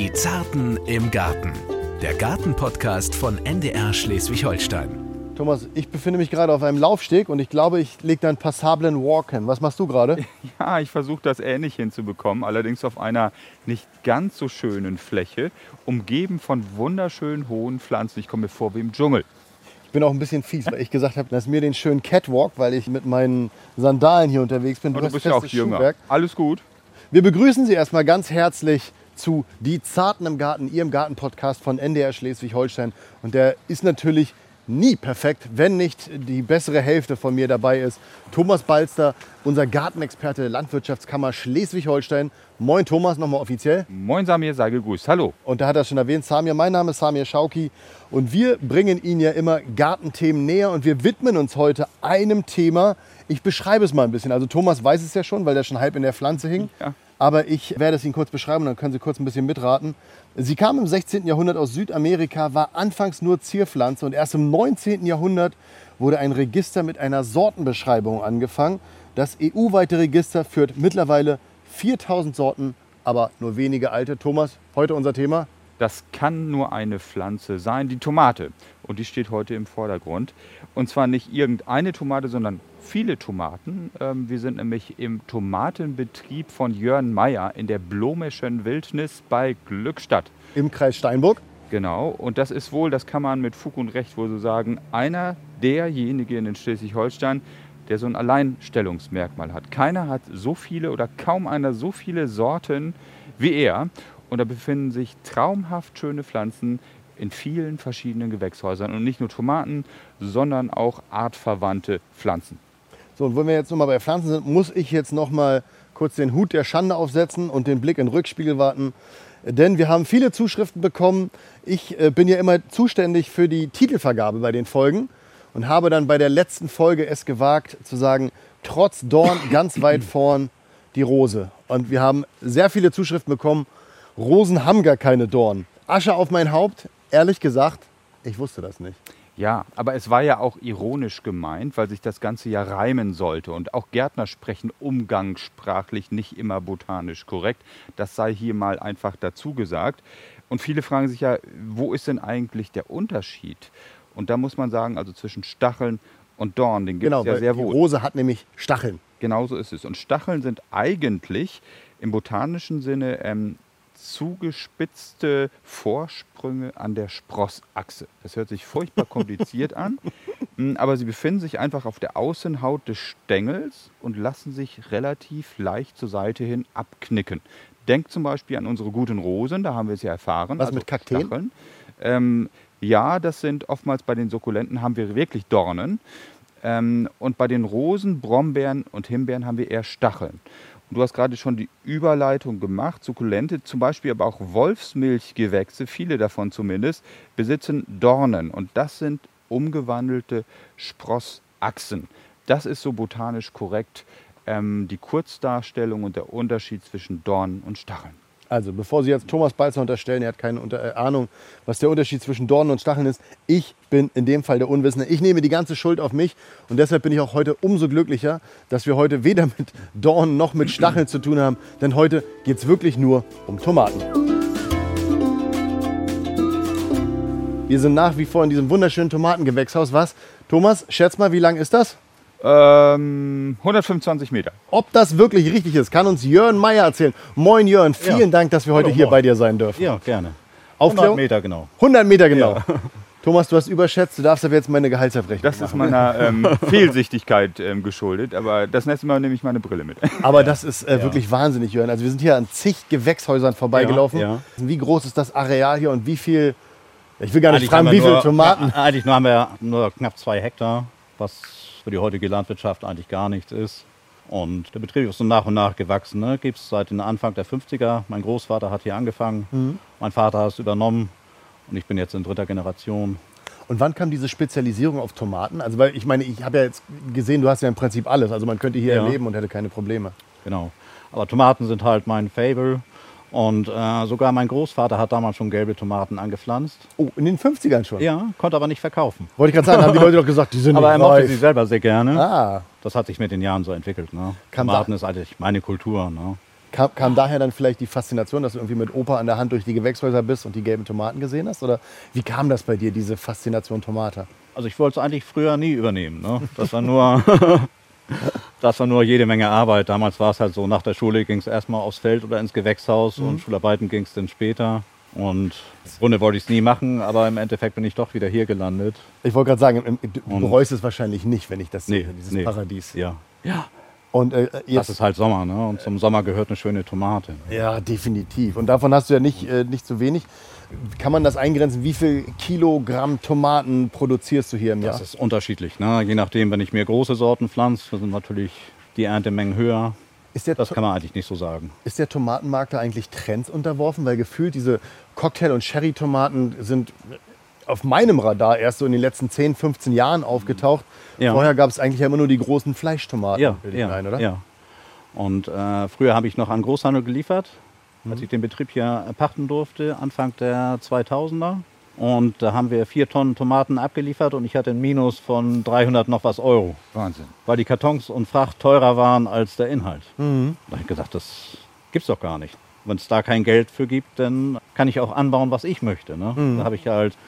Die Zarten im Garten. Der Gartenpodcast von NDR Schleswig-Holstein. Thomas, ich befinde mich gerade auf einem Laufsteg und ich glaube, ich lege da einen passablen Walk hin. Was machst du gerade? Ja, ich versuche das ähnlich hinzubekommen, allerdings auf einer nicht ganz so schönen Fläche, umgeben von wunderschönen hohen Pflanzen. Ich komme mir vor wie im Dschungel. Ich bin auch ein bisschen fies, weil ich gesagt habe, lass mir den schönen Catwalk, weil ich mit meinen Sandalen hier unterwegs bin. Aber du hast bist ja auch jünger. Schuhwerk. Alles gut. Wir begrüßen Sie erstmal ganz herzlich zu Die Zarten im Garten, Ihrem Gartenpodcast von NDR Schleswig-Holstein. Und der ist natürlich nie perfekt, wenn nicht die bessere Hälfte von mir dabei ist. Thomas Balster, unser Gartenexperte der Landwirtschaftskammer Schleswig-Holstein. Moin Thomas, nochmal offiziell. Moin Samir, sei gegrüßt. Hallo. Und da hat er schon erwähnt, Samir, mein Name ist Samir Schauki und wir bringen Ihnen ja immer Gartenthemen näher und wir widmen uns heute einem Thema. Ich beschreibe es mal ein bisschen. Also Thomas weiß es ja schon, weil der schon halb in der Pflanze hing. Ja. Aber ich werde es Ihnen kurz beschreiben dann können Sie kurz ein bisschen mitraten. Sie kam im 16. Jahrhundert aus Südamerika, war anfangs nur Zierpflanze und erst im 19. Jahrhundert wurde ein Register mit einer Sortenbeschreibung angefangen. Das EU-weite Register führt mittlerweile 4000 Sorten, aber nur wenige alte. Thomas, heute unser Thema. Das kann nur eine Pflanze sein, die Tomate. Und die steht heute im Vordergrund. Und zwar nicht irgendeine Tomate, sondern viele Tomaten. Ähm, Wir sind nämlich im Tomatenbetrieb von Jörn Meyer in der Blomischen Wildnis bei Glückstadt. im Kreis Steinburg. Genau, und das ist wohl, das kann man mit Fug und Recht wohl so sagen, einer derjenigen in Schleswig-Holstein, der so ein Alleinstellungsmerkmal hat. Keiner hat so viele oder kaum einer so viele Sorten wie er. Und da befinden sich traumhaft schöne Pflanzen in vielen verschiedenen Gewächshäusern. Und nicht nur Tomaten, sondern auch artverwandte Pflanzen. So, und wenn wir jetzt nochmal bei Pflanzen sind, muss ich jetzt nochmal kurz den Hut der Schande aufsetzen und den Blick in den Rückspiegel warten. Denn wir haben viele Zuschriften bekommen. Ich äh, bin ja immer zuständig für die Titelvergabe bei den Folgen und habe dann bei der letzten Folge es gewagt zu sagen, trotz Dorn ganz weit vorn die Rose. Und wir haben sehr viele Zuschriften bekommen, Rosen haben gar keine Dornen. Asche auf mein Haupt, ehrlich gesagt, ich wusste das nicht. Ja, aber es war ja auch ironisch gemeint, weil sich das Ganze ja reimen sollte. Und auch Gärtner sprechen umgangssprachlich nicht immer botanisch korrekt. Das sei hier mal einfach dazu gesagt. Und viele fragen sich ja, wo ist denn eigentlich der Unterschied? Und da muss man sagen, also zwischen Stacheln und Dorn, den gibt Genau, es ja weil sehr die wohl. Rose hat nämlich Stacheln. Genauso ist es. Und Stacheln sind eigentlich im botanischen Sinne ähm, zugespitzte Vorsprünge an der Sprossachse. Das hört sich furchtbar kompliziert an, mm, aber sie befinden sich einfach auf der Außenhaut des Stängels und lassen sich relativ leicht zur Seite hin abknicken. Denkt zum Beispiel an unsere guten Rosen, da haben wir es ja erfahren. also Was mit Kakteen? Ähm, ja, das sind oftmals bei den Sukkulenten haben wir wirklich Dornen. Ähm, und bei den Rosen, Brombeeren und Himbeeren haben wir eher Stacheln. Du hast gerade schon die Überleitung gemacht. Sukkulente, zum Beispiel aber auch Wolfsmilchgewächse, viele davon zumindest, besitzen Dornen. Und das sind umgewandelte Sprossachsen. Das ist so botanisch korrekt ähm, die Kurzdarstellung und der Unterschied zwischen Dornen und Stacheln. Also, bevor Sie jetzt Thomas Balzer unterstellen, er hat keine Unter äh, Ahnung, was der Unterschied zwischen Dornen und Stacheln ist. Ich bin in dem Fall der Unwissende. Ich nehme die ganze Schuld auf mich und deshalb bin ich auch heute umso glücklicher, dass wir heute weder mit Dornen noch mit Stacheln zu tun haben, denn heute geht es wirklich nur um Tomaten. Wir sind nach wie vor in diesem wunderschönen Tomatengewächshaus. Was? Thomas, schätz mal, wie lang ist das? Ähm, 125 Meter. Ob das wirklich richtig ist, kann uns Jörn Meyer erzählen. Moin Jörn, vielen Ja. Dank, dass wir heute Hallo, hier moin. bei dir sein dürfen. Ja, gerne. 100 Aufklärung? Meter genau. 100 Meter genau. Thomas, du hast überschätzt, du darfst aber jetzt meine Gehaltsabrechnung Das ist machen. meiner ähm, Fehlsichtigkeit ähm, geschuldet, aber das nächste Mal nehme ich meine Brille mit. Aber das ist äh, wirklich wahnsinnig, Jörn. Also wir sind hier an zig Gewächshäusern vorbeigelaufen. Ja, ja. Wie groß ist das Areal hier und wie viel, ich will gar nicht Eigentlich fragen, wie viele Tomaten. Ja, eigentlich nur haben wir nur knapp zwei Hektar, was für die heutige Landwirtschaft eigentlich gar nichts ist. Und der Betrieb ist so nach und nach gewachsen. Ne? Gibt es seit dem Anfang der 50er. Mein Großvater hat hier angefangen, Mhm. mein Vater hat es übernommen und ich bin jetzt in dritter Generation. Und wann kam diese Spezialisierung auf Tomaten? Also weil ich meine, ich habe ja jetzt gesehen, du hast ja im Prinzip alles. Also man könnte hier Ja. leben und hätte keine Probleme. Genau. Aber Tomaten sind halt mein Fable. Und äh, sogar mein Großvater hat damals schon gelbe Tomaten angepflanzt. Oh, in den 50ern schon? Ja, konnte aber nicht verkaufen. Wollte ich gerade sagen, haben die Leute doch gesagt, die sind Aber er mochte sie selber sehr gerne. Ah, Das hat sich mit den Jahren so entwickelt. Ne? Tomaten ist eigentlich meine Kultur. Ne? Kam, kam daher dann vielleicht die Faszination, dass du irgendwie mit Opa an der Hand durch die Gewächshäuser bist und die gelben Tomaten gesehen hast? Oder wie kam das bei dir, diese Faszination Tomate? Also ich wollte es eigentlich früher nie übernehmen. Ne? Das war nur das war nur jede Menge Arbeit. Damals war es halt so, nach der Schule ging es erstmal aufs Feld oder ins Gewächshaus Mhm. und Schularbeiten ging es dann später. Und im Grunde wollte ich es nie machen, aber im Endeffekt bin ich doch wieder hier gelandet. Ich wollte gerade sagen, du Und- bereust es wahrscheinlich nicht, wenn ich das Nee, sehe, dieses nee. Paradies. Ja. Und äh, Das ist halt Sommer, ne? Und zum Sommer gehört eine schöne Tomate. ja, definitiv. Und davon hast du ja nicht, äh, nicht zu wenig. Kann man das eingrenzen? Wie viel Kilogramm Tomaten produzierst du hier im Jahr? Das ist unterschiedlich, ne? Je nachdem, wenn ich mir große Sorten pflanze, sind natürlich die Erntemengen höher. Das kann man eigentlich nicht so sagen. ist der Tomatenmarkt da eigentlich Trends unterworfen? Weil gefühlt diese Cocktail- und Sherry-Tomaten sind auf meinem Radar erst so in den letzten 10, 15 Jahren aufgetaucht. Ja. Vorher gab es eigentlich ja immer nur die großen Fleischtomaten, Ja, ja, ein, oder? ja. Und äh, früher habe ich noch an Großhandel geliefert, als ich den Betrieb hier pachten durfte, Anfang der 2000er. Und da haben wir vier Tonnen Tomaten abgeliefert und ich hatte ein Minus von 300 noch was Euro, Wahnsinn. weil die Kartons und Fracht teurer waren als der Inhalt. Mhm. Da habe ich gedacht, das gibt's doch gar nicht. Wenn es da kein Geld für gibt, dann kann ich auch anbauen, was ich möchte. Ne? Mhm. Da habe ich halt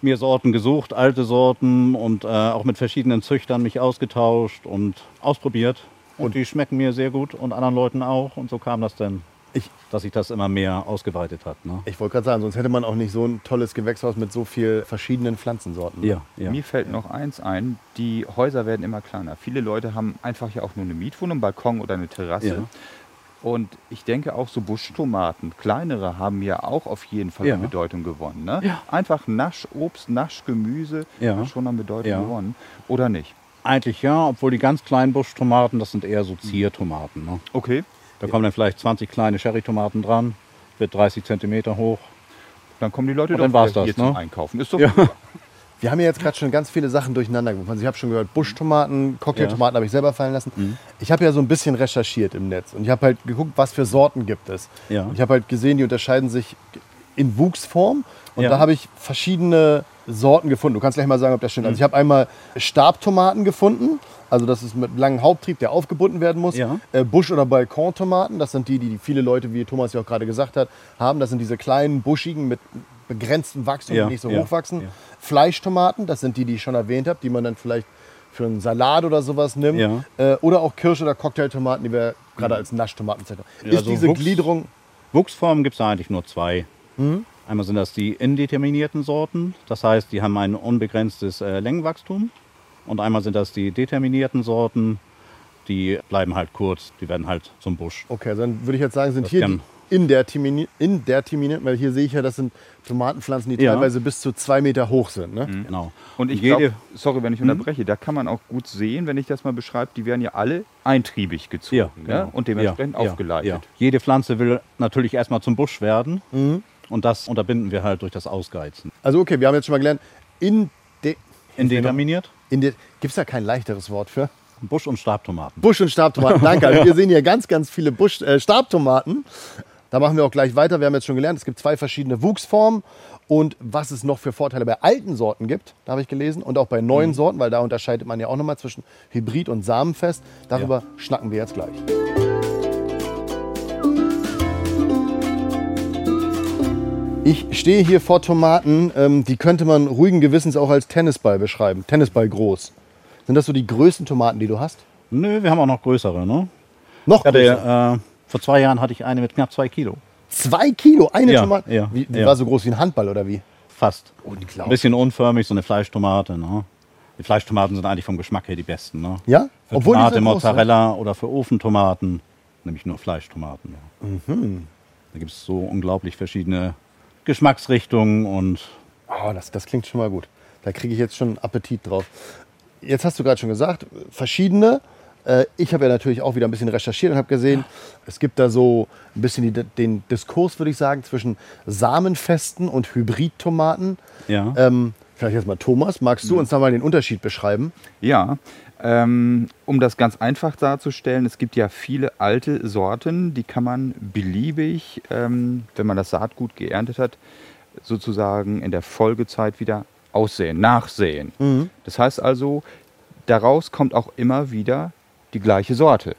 mir Sorten gesucht, alte Sorten und äh, auch mit verschiedenen Züchtern mich ausgetauscht und ausprobiert. Und die schmecken mir sehr gut und anderen Leuten auch. Und so kam das dann, Ich- dass sich das immer mehr ausgeweitet hat. Ne? Ich wollte gerade sagen, sonst hätte man auch nicht so ein tolles Gewächshaus mit so viel verschiedenen Pflanzensorten. Ja, ja. Mir fällt noch eins ein, die Häuser werden immer kleiner. Viele Leute haben einfach ja auch nur eine Mietwohnung, einen Balkon oder eine Terrasse. Ja. Und ich denke auch so Buschtomaten, kleinere, haben ja auch auf jeden Fall Ja. an Bedeutung gewonnen. Ne? Ja. Einfach Naschobst, Naschgemüse Ja. hat schon an Bedeutung Ja. gewonnen. Oder nicht? Eigentlich ja, obwohl die ganz kleinen Buschtomaten, das sind eher so Ziertomaten. Ne? Okay. Da kommen dann vielleicht 20 kleine Cherrytomaten dran, wird 30 Zentimeter hoch. Dann kommen die Leute Und doch dann war's wieder hier das, ne? zum Einkaufen. Ist doch Ja. super. Wir haben ja jetzt gerade schon ganz viele Sachen durcheinander geworfen. Also ich habe schon gehört, Buschtomaten, Cocktailtomaten habe ich selber fallen lassen. Mhm. Ich habe ja so ein bisschen recherchiert im Netz und ich habe halt geguckt, was für Sorten gibt es. Ja. Ich habe halt gesehen, die unterscheiden sich in Wuchsform und Ja. da habe ich verschiedene Sorten gefunden. Du kannst gleich mal sagen, ob das stimmt. Mhm. Also ich habe einmal Stabtomaten gefunden, also das ist mit langem Haupttrieb, der aufgebunden werden muss. Ja. Äh, Busch- oder Balkontomaten, das sind die, die viele Leute, wie Thomas ja auch gerade gesagt hat, haben. Das sind diese kleinen, buschigen mit begrenztem Wachstum, Ja, die nicht so ja, hoch wachsen. ja. Fleischtomaten, das sind die, die ich schon erwähnt habe, die man dann vielleicht für einen Salat oder sowas nimmt. Ja. Äh, oder auch Kirsch- oder Cocktailtomaten, die wir gerade als Naschtomaten bezeichnen. Ja, Ist also diese Wuchs- Gliederung, Wuchsformen gibt es eigentlich nur zwei. Mhm. Einmal sind das die indeterminierten Sorten, das heißt, die haben ein unbegrenztes äh, Längenwachstum. Und einmal sind das die determinierten Sorten, die bleiben halt kurz, die werden halt zum Busch. okay, dann würde ich jetzt sagen, sind Das hier die indetermini- indeterminierten, weil hier sehe ich ja, das sind Tomatenpflanzen, die Ja. teilweise bis zu zwei Meter hoch sind. Ne? Genau. Und ich glaube, sorry, wenn ich unterbreche, da kann man auch gut sehen, wenn ich das mal beschreibe, die werden ja alle eintriebig gezogen ja, ne? genau. und dementsprechend Ja, ja, aufgeleitet. ja. Jede Pflanze will natürlich erstmal zum Busch werden. Mhm. Und das unterbinden wir halt durch das Ausgeizen. Also okay, wir haben jetzt schon mal gelernt, in de, Indeterminiert, in de, gibt es da kein leichteres Wort für? Busch- und Stabtomaten. Busch- und Stabtomaten, danke. Also wir sehen hier ganz, ganz viele Busch, äh, Stabtomaten. Da machen wir auch gleich weiter. Wir haben jetzt schon gelernt, es gibt zwei verschiedene Wuchsformen. Und was es noch für Vorteile bei alten Sorten gibt, da habe ich gelesen. Und auch bei neuen Sorten, weil da unterscheidet man ja auch nochmal zwischen Hybrid und Samenfest. Darüber schnacken wir jetzt gleich. Ich stehe hier vor Tomaten, ähm, die könnte man ruhigen Gewissens auch als Tennisball beschreiben. Tennisball groß. Sind das so die größten Tomaten, die du hast? Nö, wir haben auch noch größere. Ne? Noch hatte, größer? äh, vor zwei Jahren hatte ich eine mit knapp zwei Kilo. Zwei Kilo, eine Ja, Tomate. ja, wie, die ja. war so groß wie ein Handball oder wie? Fast. Unglaublich. Ein bisschen unförmig, so eine Fleischtomate. Ne? Die Fleischtomaten sind eigentlich vom Geschmack her die besten. Ne? Ja? Für die Tomate, sind? Mozzarella oder für Ofentomaten, nämlich nur Fleischtomaten. Ja. Mhm. Da gibt es so unglaublich verschiedene Geschmacksrichtungen und Oh, das, das klingt schon mal gut. Da kriege ich jetzt schon Appetit drauf. Jetzt hast du gerade schon gesagt, verschiedene. Äh, Ich habe ja natürlich auch wieder ein bisschen recherchiert und habe gesehen, es gibt da so ein bisschen die, den Diskurs, würde ich sagen, zwischen samenfesten und Hybridtomaten. ja. Ähm, vielleicht jetzt mal Thomas, magst du uns da mal den Unterschied beschreiben? Ja, ähm, um das ganz einfach darzustellen, es gibt ja viele alte Sorten, die kann man beliebig, ähm, wenn man das Saatgut geerntet hat, sozusagen in der Folgezeit wieder aussehen, nachsehen. Das heißt also, daraus kommt auch immer wieder die gleiche Sorte.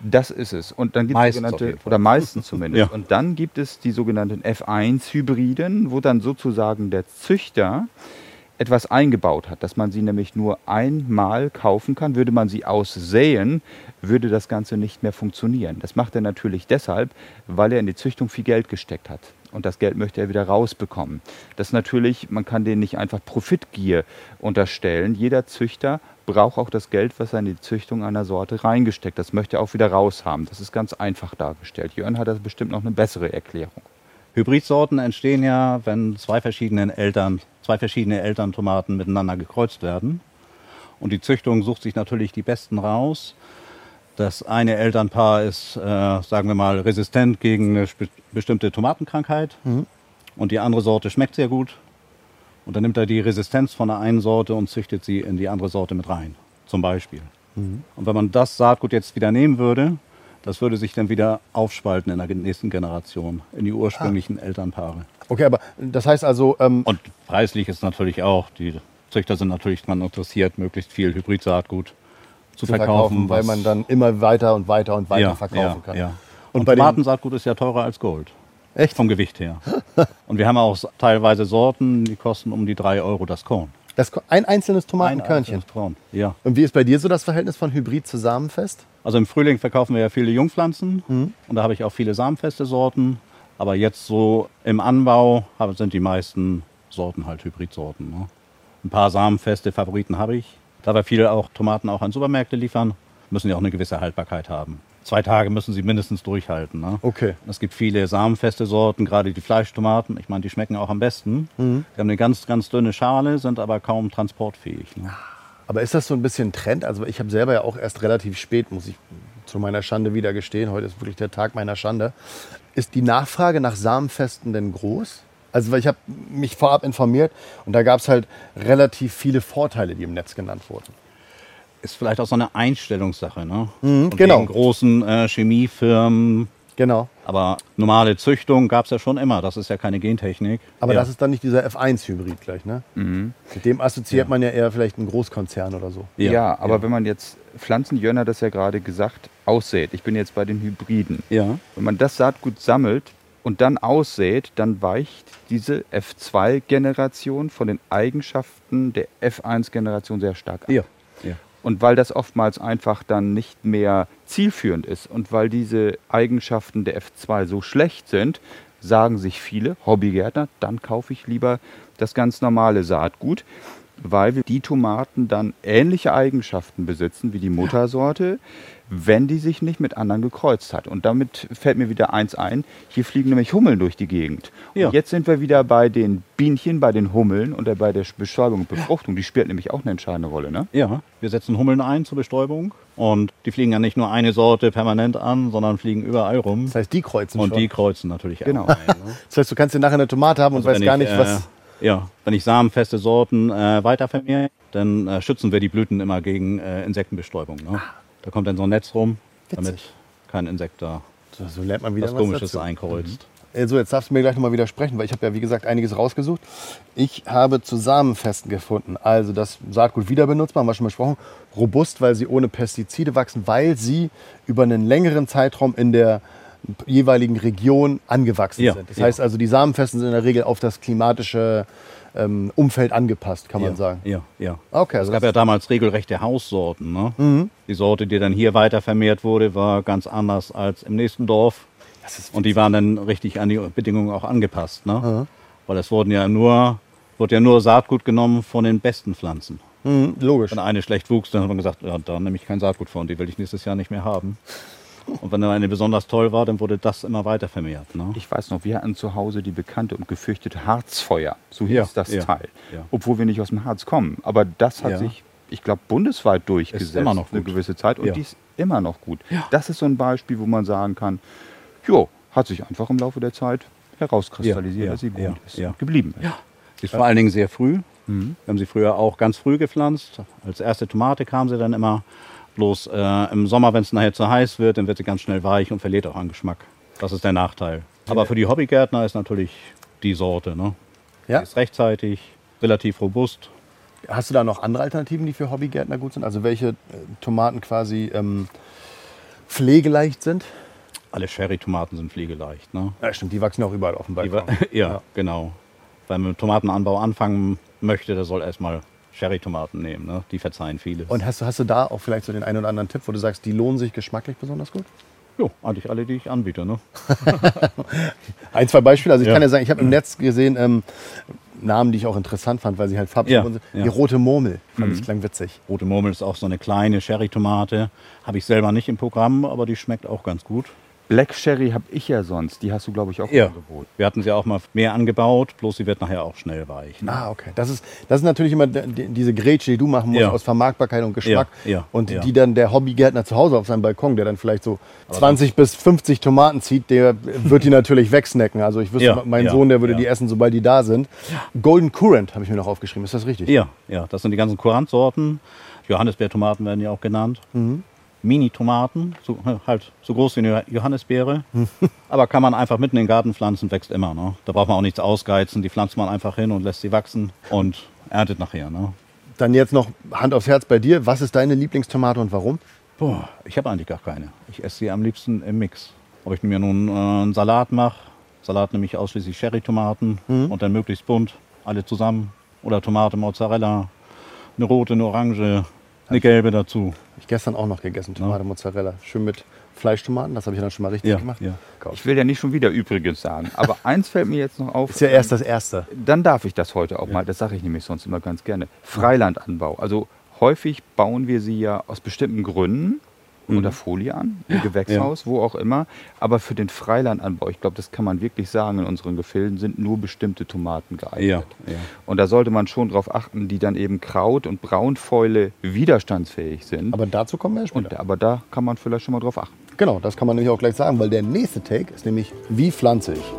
Das ist es. Und dann gibt es sogenannte, oder meistens zumindest. Ja. Und dann gibt es die sogenannten F1-Hybriden, wo dann sozusagen der Züchter etwas eingebaut hat, dass man sie nämlich nur einmal kaufen kann. Würde man sie aussäen, würde das Ganze nicht mehr funktionieren. Das macht er natürlich deshalb, weil er in die Züchtung viel Geld gesteckt hat. Und das Geld möchte er wieder rausbekommen. Das natürlich, man kann denen nicht einfach Profitgier unterstellen. Jeder Züchter braucht auch das Geld, was er in die Züchtung einer Sorte reingesteckt. Das möchte er auch wieder raushaben. Das ist ganz einfach dargestellt. Jörn hat da bestimmt noch eine bessere Erklärung. Hybridsorten entstehen ja, wenn zwei verschiedene Eltern, zwei verschiedene Elterntomaten miteinander gekreuzt werden. Und die Züchtung sucht sich natürlich die besten raus. Das eine Elternpaar ist, äh, sagen wir mal, resistent gegen eine bestimmte Tomatenkrankheit. Und die andere Sorte schmeckt sehr gut. Und dann nimmt er die Resistenz von der einen Sorte und züchtet sie in die andere Sorte mit rein. Zum Beispiel. Und wenn man das Saatgut jetzt wieder nehmen würde, das würde sich dann wieder aufspalten in der nächsten Generation, in die ursprünglichen Elternpaare. Okay, aber das heißt also, ähm, Und preislich ist natürlich auch, die Züchter sind natürlich daran interessiert, möglichst viel Hybrid-Saatgut zu, zu verkaufen, weil was- man dann immer weiter und weiter und weiter ja, verkaufen ja, kann. Ja. Und Und, bei Tomatensaatgut ist ja teurer als Gold. Echt? Vom Gewicht her. Und wir haben auch teilweise Sorten, die kosten um die 3 Euro das Korn. Das, ein einzelnes Ein Tomatenkörnchen. einzelnes Korn. Ja. Und wie ist bei dir so das Verhältnis von Hybrid zu Samenfest? Also im Frühling verkaufen wir ja viele Jungpflanzen Mhm. und da habe ich auch viele samenfeste Sorten. Aber jetzt so im Anbau sind die meisten Sorten halt Hybridsorten. Ne? Ein paar samenfeste Favoriten habe ich. Da wir viele auch Tomaten auch an Supermärkte liefern, müssen die auch eine gewisse Haltbarkeit haben. Zwei Tage müssen sie mindestens durchhalten. Ne? Okay. Es gibt viele samenfeste Sorten, gerade die Fleischtomaten. Ich meine, die schmecken auch am besten. Mhm. Die haben eine ganz, ganz dünne Schale, sind aber kaum transportfähig. Ne? Aber ist das so ein bisschen Trend? Also ich habe selber ja auch erst relativ spät, muss ich zu meiner Schande wieder gestehen, heute ist wirklich der Tag meiner Schande. Ist die Nachfrage nach Samenfesten denn groß? Also weil ich habe mich vorab informiert und da gab es halt relativ viele Vorteile, die im Netz genannt wurden. Ist vielleicht auch so eine Einstellungssache. Ne? Mhm, genau. den großen äh, Chemiefirmen. Genau. Aber normale Züchtung gab es ja schon immer. Das ist ja keine Gentechnik. Aber ja. das ist dann nicht dieser F1-Hybrid gleich, ne? Mit dem assoziiert man ja eher vielleicht einen Großkonzern oder so. Ja, aber wenn man jetzt Pflanzen, Jörn hat das ja gerade gesagt, aussät, ich bin jetzt bei den Hybriden. Ja. Wenn man das Saatgut sammelt und dann aussät, dann weicht diese F2-Generation von den Eigenschaften der F1-Generation sehr stark ab. Ja. ja. Und weil das oftmals einfach dann nicht mehr zielführend ist und weil diese Eigenschaften der F2 so schlecht sind, sagen sich viele Hobbygärtner, dann kaufe ich lieber das ganz normale Saatgut, weil die Tomaten dann ähnliche Eigenschaften besitzen wie die Muttersorte, wenn die sich nicht mit anderen gekreuzt hat. Und damit fällt mir wieder eins ein, hier fliegen nämlich Hummeln durch die Gegend. Ja. Und jetzt sind wir wieder bei den Bienchen, bei den Hummeln und bei der Bestäubung und Befruchtung. Die spielt nämlich auch eine entscheidende Rolle. Ne? Ja, wir setzen Hummeln ein zur Bestäubung. Und die fliegen ja nicht nur eine Sorte permanent an, sondern fliegen überall rum. Das heißt, die kreuzen Und schon. die kreuzen natürlich Genau. auch. Ein, ne? Das heißt, du kannst dir nachher eine Tomate haben und Also weißt wenn gar ich, nicht, was... Äh, ja, wenn ich samenfeste Sorten äh, weiter vermehre, dann äh, schützen wir die Blüten immer gegen äh, Insektenbestäubung. Ne? Da kommt dann so ein Netz rum, damit Witzig. kein Insekt da So, so lernt man wieder was was Komisches dazu. einkreuzt. Äh, So, jetzt darfst du mir gleich nochmal widersprechen, weil ich habe ja, wie gesagt, einiges rausgesucht. Ich habe Zusammenfesten gefunden. Also das Saatgut wieder benutzbar, haben wir schon besprochen. Robust, weil sie ohne Pestizide wachsen, weil sie über einen längeren Zeitraum in der jeweiligen Region angewachsen Ja, sind. Das ja. heißt also, die Samenfesten sind in der Regel auf das klimatische ähm, Umfeld angepasst, kann man ja, sagen. Ja, ja. Okay, Es also gab das, ja damals regelrechte Haussorten. Ne? Mhm. Die Sorte, die dann hier weiter vermehrt wurde, war ganz anders als im nächsten Dorf. Und die waren dann richtig an die Bedingungen auch angepasst. Ne? Weil es wurden ja nur, wurde ja nur Saatgut genommen von den besten Pflanzen. mhm, logisch. Wenn eine schlecht wuchs, dann hat man gesagt, ja, da nehme ich kein Saatgut von, die will ich nächstes Jahr nicht mehr haben. Und wenn dann eine besonders toll war, dann wurde das immer weiter vermehrt. Ne? Ich weiß noch, wir hatten zu Hause die bekannte und gefürchtete Harzfeuer. So hieß Ja, das ja, Teil. ja. Obwohl wir nicht aus dem Harz kommen. Aber das hat Ja. sich, ich glaube, bundesweit durchgesetzt. immer noch eine gut. gewisse Zeit. Und Ja. die ist immer noch gut. Das ist so ein Beispiel, wo man sagen kann, jo, hat sich einfach im Laufe der Zeit herauskristallisiert, Ja, dass sie gut ja, ist ja. und geblieben ist. Sie ist vor allen Dingen sehr früh. Wir haben sie früher auch ganz früh gepflanzt. Als erste Tomate kam sie dann immer. Bloß äh, im Sommer, wenn es nachher zu heiß wird, dann wird sie ganz schnell weich und verliert auch an Geschmack. Das ist der Nachteil. Aber für die Hobbygärtner ist natürlich die Sorte. Ne? Ja? Die ist rechtzeitig, relativ robust. Hast du da noch andere Alternativen, die für Hobbygärtner gut sind? Also welche äh, Tomaten quasi ähm, pflegeleicht sind? Alle Sherry-Tomaten sind pflegeleicht. Ne? Ja, stimmt, die wachsen auch überall auf dem Balkon. wa- ja, genau. Wer mit dem Tomatenanbau anfangen möchte, der soll erstmal Sherry-Tomaten nehmen. Ne? Die verzeihen vieles. Und hast du, hast du da auch vielleicht so den einen oder anderen Tipp, wo du sagst, die lohnen sich geschmacklich besonders gut? jo, eigentlich alle, die ich anbiete. Ne? Ein, zwei Beispiele. Also ich Ja. kann ja sagen, ich habe im Netz gesehen ähm, Namen, die ich auch interessant fand, weil sie halt farbig Ja, sind. ja. Die rote Murmel, fand ich klang witzig. Rote Murmel ist auch so eine kleine Sherry-Tomate. Habe ich selber nicht im Programm, aber die schmeckt auch ganz gut. Black Sherry habe ich ja sonst. Die hast du, glaube ich, auch Ja. im Angebot. Wir hatten sie auch mal mehr angebaut, bloß sie wird nachher auch schnell weich. Ne? Ah, okay. Das ist, das ist natürlich immer die- diese Grätsche, die du machen musst Ja. aus Vermarktbarkeit und Geschmack. Ja, ja, und ja. die dann der Hobbygärtner zu Hause auf seinem Balkon, der dann vielleicht so 20 bis 50 Tomaten zieht, der wird die natürlich wegsnacken. Also ich wüsste, Ja, mein ja, Sohn, der würde ja. die essen, sobald die da sind. Golden Currant habe ich mir noch aufgeschrieben. Ist das richtig? Ja, ja, das sind die ganzen Kurantsorten. Johannisbeertomaten werden ja auch genannt. Mini-Tomaten, so, halt so groß wie eine Johannisbeere. Aber kann man einfach mitten in den Garten pflanzen, wächst immer. Ne? Da braucht man auch nichts ausgeizen. Die pflanzt man einfach hin und lässt sie wachsen und erntet nachher. Ne? Dann jetzt noch Hand aufs Herz bei dir. Was ist deine Lieblingstomate und warum? Boah, ich habe eigentlich gar keine. Ich esse sie am liebsten im Mix. Ob ich mir nun äh, einen Salat mache, Salat nehme ich ausschließlich Sherry-Tomaten und dann möglichst bunt, alle zusammen. Oder Tomate, Mozzarella, eine rote, eine orange, eine gelbe dazu. Ich gestern auch noch gegessen, Tomate Mozzarella. Schön mit Fleischtomaten, das habe ich dann schon mal richtig Ja, gemacht. ja. Ich will ja nicht schon wieder Übriges sagen, aber eins fällt mir jetzt noch auf. Ist ja erst das Erste. Dann darf ich das heute auch mal, das sage ich nämlich sonst immer ganz gerne. Freilandanbau. Also häufig bauen wir sie ja aus bestimmten Gründen unter Folie an, im Gewächshaus, wo auch immer. Aber für den Freilandanbau, ich glaube, das kann man wirklich sagen, in unseren Gefilden sind nur bestimmte Tomaten geeignet. Ja, ja. Und da sollte man schon darauf achten, die dann eben Kraut- und Braunfäule widerstandsfähig sind. Aber dazu kommen wir ja später. und, aber da kann man vielleicht schon mal drauf achten. Genau, das kann man nämlich auch gleich sagen, weil der nächste Take ist nämlich, wie pflanze ich?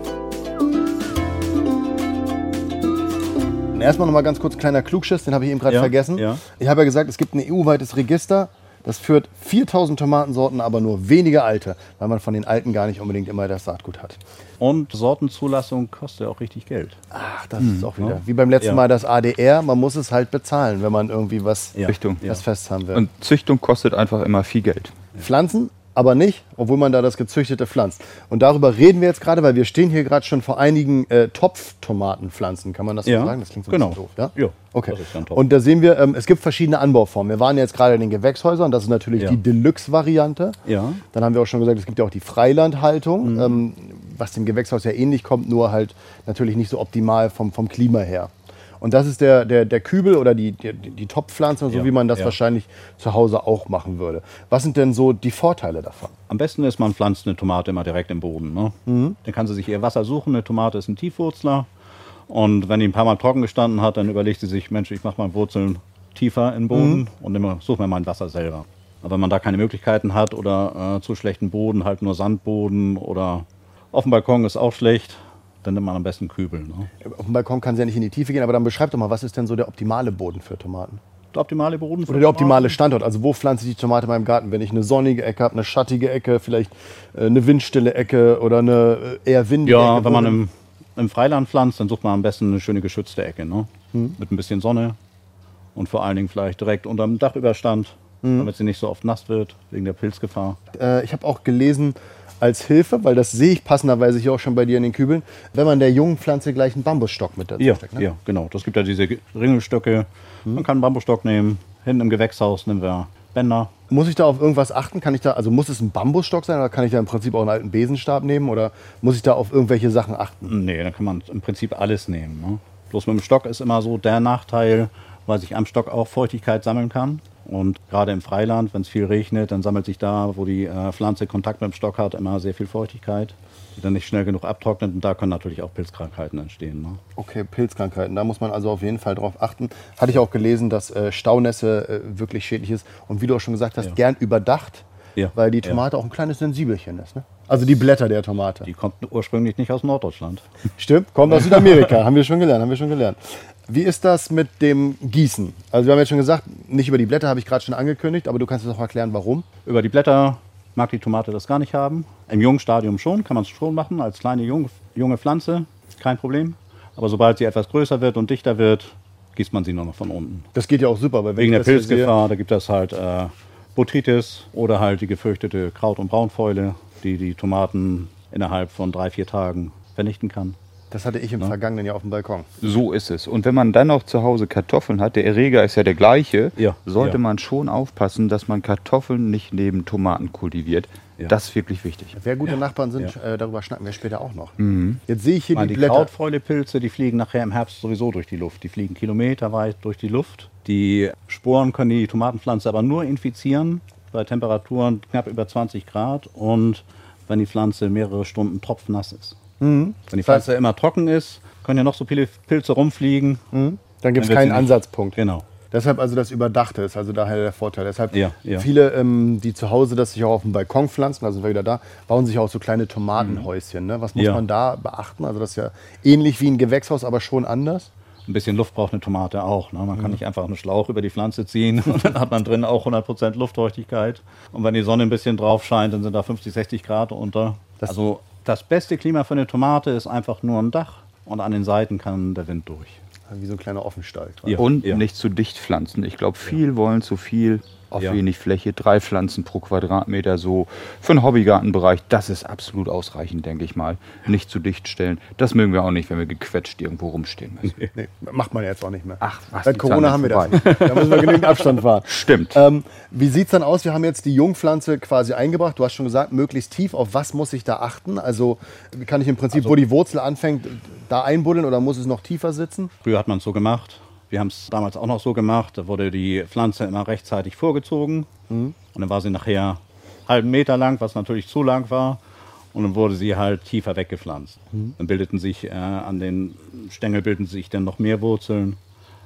Erstmal noch mal ganz kurz kleiner Klugschiss, den habe ich eben gerade Ja, vergessen. ja. Ich habe ja gesagt, es gibt ein EU-weites Register, das führt 4000 Tomatensorten, aber nur wenige alte, weil man von den alten gar nicht unbedingt immer das Saatgut hat. Und Sortenzulassung kostet auch richtig Geld. Ach, das ist auch wieder, wie beim letzten Ja. Mal das ADR, man muss es halt bezahlen, wenn man irgendwie was, Ja. Richtung. was fest haben will. Und Züchtung kostet einfach immer viel Geld. Pflanzen, aber nicht, obwohl man da das gezüchtete pflanzt. Und darüber reden wir jetzt gerade, weil wir stehen hier gerade schon vor einigen äh, Topftomatenpflanzen. Kann man das so Ja, sagen? Das klingt so genau. doof. Ja, Ja, okay. Und da sehen wir, ähm, es gibt verschiedene Anbauformen. Wir waren jetzt gerade in den Gewächshäusern, das ist natürlich Ja. die Deluxe-Variante. Ja. Mhm. Dann haben wir auch schon gesagt, es gibt ja auch die Freilandhaltung, ähm, was dem Gewächshaus ja ähnlich kommt, nur halt natürlich nicht so optimal vom, vom Klima her. Und das ist der, der, der Kübel oder die, die, die Topfpflanze, so Ja, wie man das ja. wahrscheinlich zu Hause auch machen würde. Was sind denn so die Vorteile davon? Am besten ist, man pflanzt eine Tomate immer direkt im Boden. Ne? Dann kann sie sich ihr Wasser suchen. Eine Tomate ist ein Tiefwurzler. Und wenn die ein paar Mal trocken gestanden hat, dann überlegt sie sich, Mensch, ich mache mal Wurzeln tiefer in den Boden und nehme- suche mir mein Wasser selber. Aber wenn man da keine Möglichkeiten hat oder äh, zu schlechten Boden, halt nur Sandboden oder auf dem Balkon ist auch schlecht, dann nimmt man am besten Kübel. Ne? Auf dem Balkon kann sie ja nicht in die Tiefe gehen, aber dann beschreib doch mal, was ist denn so der optimale Boden für Tomaten? Der optimale Boden für Oder der optimale Tomaten? Standort. Also wo pflanze ich die Tomate in meinem Garten? Wenn ich eine sonnige Ecke habe, eine schattige Ecke, vielleicht äh, eine windstille Ecke oder eine äh, eher windige Ja, Ecke. wenn man im, im Freiland pflanzt, dann sucht man am besten eine schöne geschützte Ecke. Ne? Hm. Mit ein bisschen Sonne und vor allen Dingen vielleicht direkt unter dem Dachüberstand, Hm. damit sie nicht so oft nass wird, wegen der Pilzgefahr. äh, ich habe auch gelesen, als Hilfe, weil das sehe ich passenderweise hier auch schon bei dir in den Kübeln, wenn man der jungen Pflanze gleich einen Bambusstock mit dazu Ja, steckt. Ne? ja, genau. Das gibt ja diese Ringelstöcke. Man kann einen Bambusstock nehmen. Hinten im Gewächshaus nehmen wir Bänder. Muss ich da auf irgendwas achten? Kann ich da, also muss es ein Bambusstock sein oder kann ich da im Prinzip auch einen alten Besenstab nehmen oder muss ich da auf irgendwelche Sachen achten? Nee, da kann man im Prinzip alles nehmen. Ne? Bloß mit dem Stock ist immer so der Nachteil, weil sich am Stock auch Feuchtigkeit sammeln kann. Und gerade im Freiland, wenn es viel regnet, dann sammelt sich da, wo die äh, Pflanze Kontakt mit dem Stock hat, immer sehr viel Feuchtigkeit, die dann nicht schnell genug abtrocknet. Und da können natürlich auch Pilzkrankheiten entstehen. Ne? Okay, Pilzkrankheiten, da muss man also auf jeden Fall drauf achten. Hatte ich auch gelesen, dass äh, Staunässe äh, wirklich schädlich ist und wie du auch schon gesagt hast, Ja. gern überdacht, Ja, weil die ja. Tomate auch ein kleines Sensibelchen ist. Ne? Also die Blätter der Tomate. Die kommt ursprünglich nicht aus Norddeutschland. Stimmt, kommt aus Südamerika, haben wir schon gelernt, haben wir schon gelernt. Wie ist das mit dem Gießen? Also wir haben jetzt schon gesagt, nicht über die Blätter habe ich gerade schon angekündigt, aber du kannst uns auch erklären, warum. Über die Blätter mag die Tomate das gar nicht haben. Im jungen Stadium schon, kann man es schon machen, als kleine junge, junge Pflanze, kein Problem. Aber sobald sie etwas größer wird und dichter wird, gießt man sie nur noch von unten. Das geht ja auch super, weil Wegen der Pilzgefahr, da gibt es halt äh, Botrytis oder halt die gefürchtete Kraut- und Braunfäule, die die Tomaten innerhalb von drei, vier Tagen vernichten kann. Das hatte ich im vergangenen Jahr auf dem Balkon. So ist es. Und wenn man dann noch zu Hause Kartoffeln hat, der Erreger ist ja der gleiche, Ja, sollte ja. man schon aufpassen, dass man Kartoffeln nicht neben Tomaten kultiviert. Ja. Das ist wirklich wichtig. Wer gute Nachbarn sind, äh, darüber schnacken wir später auch noch. Jetzt sehe ich hier meine, die die Blätter. Krautfäulepilze, die fliegen nachher im Herbst sowieso durch die Luft. Die fliegen kilometerweit durch die Luft. Die Sporen können die Tomatenpflanze aber nur infizieren bei Temperaturen knapp über 20 Grad und wenn die Pflanze mehrere Stunden tropfnass ist. Wenn die Pflanze immer trocken ist, können ja noch so viele Pilze rumfliegen. Dann gibt es keinen Ansatzpunkt. Genau. Deshalb also das Überdachte ist also daher der Vorteil. Deshalb Ja, ja. viele, ähm, die zu Hause das sich auch auf dem Balkon pflanzen, also sind wir wieder da, bauen sich auch so kleine Tomatenhäuschen. Ne? Was muss Ja. man da beachten? Also das ist ja ähnlich wie ein Gewächshaus, aber schon anders. Ein bisschen Luft braucht eine Tomate auch. Ne? Man kann nicht einfach einen Schlauch über die Pflanze ziehen und dann hat man drin auch 100% Luftfeuchtigkeit. Und wenn die Sonne ein bisschen drauf scheint, dann sind da 50, 60 Grad unter. Das- also das beste Klima für eine Tomate ist einfach nur ein Dach und an den Seiten kann der Wind durch. Wie so ein kleiner Offenstall. Ja. Und nicht zu dicht pflanzen. Ich glaube, viel wollen zu viel auf Ja. wenig Fläche. Drei Pflanzen pro Quadratmeter so. Für einen Hobbygartenbereich, das ist absolut ausreichend, denke ich mal. Nicht zu dicht stellen. Das mögen wir auch nicht, wenn wir gequetscht irgendwo rumstehen müssen. Nee, macht man jetzt auch nicht mehr. Ach, was, Seit Corona haben wir ist das. Da müssen wir genügend Abstand fahren. Stimmt. Ähm, wie sieht es dann aus? Wir haben jetzt die Jungpflanze quasi eingebracht. Du hast schon gesagt, möglichst tief. Auf was muss ich da achten? Also kann ich im Prinzip, wo die Wurzel anfängt, da einbuddeln oder muss es noch tiefer sitzen? Früher hat man es so gemacht. Wir haben es damals auch noch so gemacht. Da wurde die Pflanze immer rechtzeitig vorgezogen. Und dann war sie nachher einen halben Meter lang, was natürlich zu lang war. Und dann wurde sie halt tiefer weggepflanzt. Dann bildeten sich äh, an den Stängel bildeten sich dann noch mehr Wurzeln.